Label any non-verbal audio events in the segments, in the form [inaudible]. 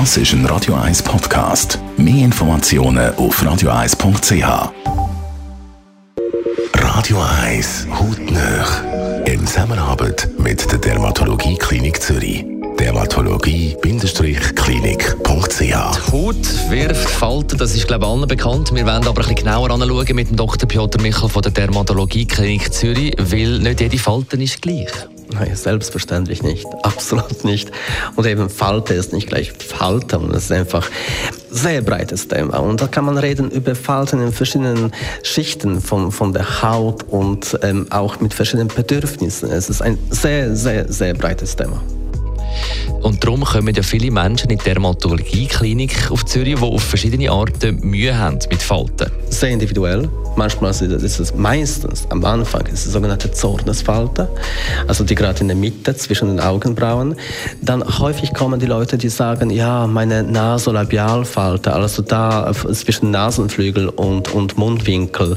Das ist ein Radio 1 Podcast. Mehr Informationen auf radio1.ch. Radio 1 Hautnöch. In Zusammenarbeit mit der Dermatologie Klinik Zürich. Dermatologie-klinik.ch Die Haut wirft Falten, das ist glaube ich allen bekannt. Wir werden aber bisschen genauer anschauen mit dem Dr. Piotr Michel von der Dermatologie Klinik Zürich, weil nicht jede Falten ist gleich. Nein, selbstverständlich nicht. [laughs] Absolut nicht. Und eben Falte ist nicht gleich Falten. Es ist einfach ein sehr breites Thema. Und da kann man reden über Falten in verschiedenen Schichten von, von der Haut und ähm, auch mit verschiedenen Bedürfnissen. Es ist ein sehr, sehr, sehr breites Thema. Und darum kommen ja viele Menschen in die Dermatologie-Klinik auf Zürich, die auf verschiedene Arten Mühe haben mit Falten. Sehr individuell. Manchmal ist es meistens am Anfang ist es sogenannte Zornesfalte, also die gerade in der Mitte zwischen den Augenbrauen. Dann häufig kommen die Leute, die sagen, ja, meine Nasolabialfalte, also da zwischen Nasenflügel und, und Mundwinkel,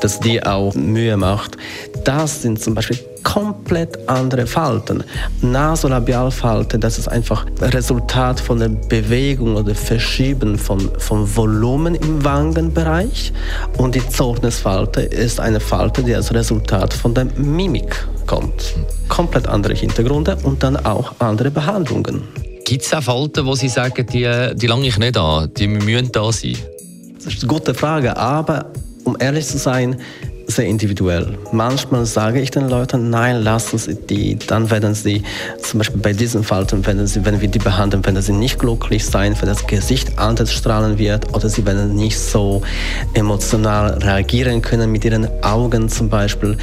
dass die auch Mühe macht. Das sind zum Beispiel komplett andere Falten. Nasolabialfalte, das ist einfach Resultat von der Bewegung oder Verschieben von, von Volumen im Wangenbereich. Und die Zornesfalte ist eine Falte, die als Resultat von der Mimik kommt. Komplett andere Hintergründe und dann auch andere Behandlungen. Gibt es auch Falten, wo Sie sagen, die, die lange ich nicht an, die müssen da sein? Das ist eine gute Frage, aber um ehrlich zu sein, sehr individuell. Manchmal sage ich den Leuten, nein, lassen Sie die, dann werden sie, zum Beispiel bei diesen Falten, wenn, sie, wenn wir die behandeln, werden sie nicht glücklich sein, wenn das Gesicht anders strahlen wird oder sie werden nicht so emotional reagieren können mit ihren Augen zum Beispiel.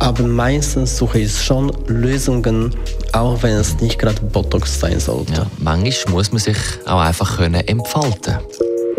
Aber meistens suche ich schon Lösungen, auch wenn es nicht gerade Botox sein sollte. Ja, manchmal muss man sich auch einfach können entfalten